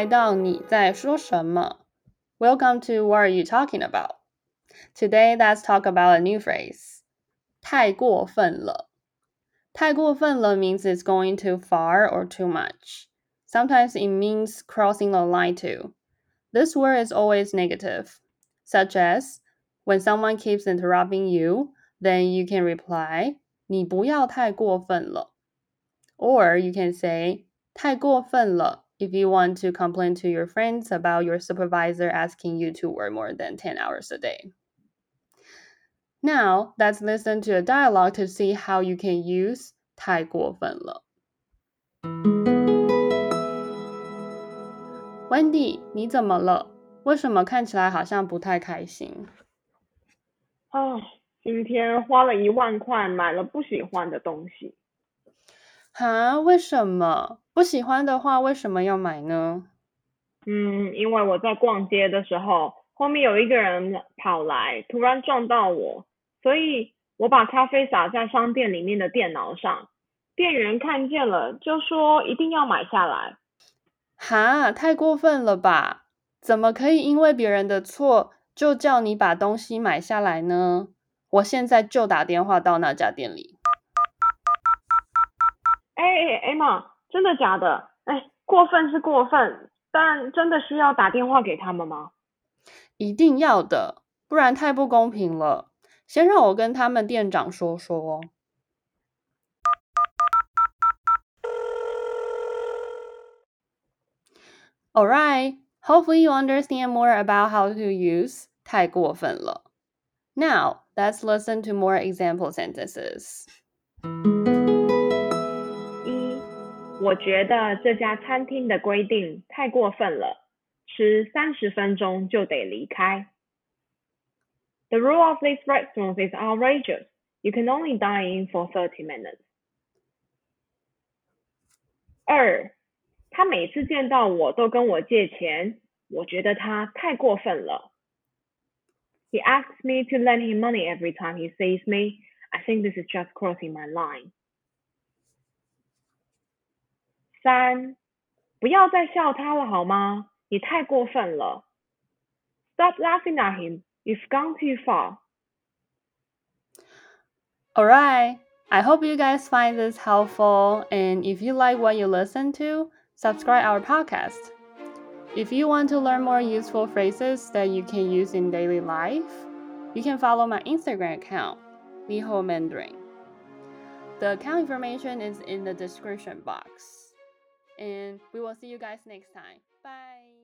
来到你在说什么？Welcome to What are you talking about? Today, let's talk about a new phrase. 太过分了。太过分了 means it's going too far or too much. Sometimes it means crossing the line too. This word is always negative, such as when someone keeps interrupting you, then you can reply, 你不要太过分了. Or you can say, 太过分了 if you want to complain to your friends about your supervisor asking you to work more than 10 hours a day. Now, let's listen to a dialogue to see how you can use 太过分了。Wendy，你怎么了？为什么看起来好像不太开心？啊，今天花了一万块买了不喜欢的东西。 哈？为什么？不喜欢的话，为什么要买呢？嗯，因为我在逛街的时候，后面有一个人跑来，突然撞到我。所以我把咖啡洒在商店里面的电脑上，店员看见了就说一定要买下来。哈，太过分了吧？怎么可以因为别人的错就叫你把东西买下来呢？我现在就打电话到那家店里。哎哎，Emma，真的假的？哎，过分是过分，但真的需要打电话给他们吗？一定要的，不然太不公平了。先让我跟他们店长说说。All right, hopefully you understand more about how to use 太过分了。Now let's listen to more example sentences. 一，我觉得这家餐厅的规定太过分了，吃三十分钟就得离开。The rule of these restaurants is outrageous. You can only dine in for thirty minutes. 二，他每次见到我都跟我借钱，我觉得他太过分了。He asks me to lend him money every time he sees me. I think this is just crossing my line. 三，不要再笑他了好吗？你太过分了。Stop laughing at him. You've gone too far. Alright, I hope you guys find this helpful and if you like what you listen to, subscribe our podcast. If you want to learn more useful phrases that you can use in daily life, you can follow my Instagram account, Liho Mandarin. The account information is in the description box. And we will see you guys next time. Bye.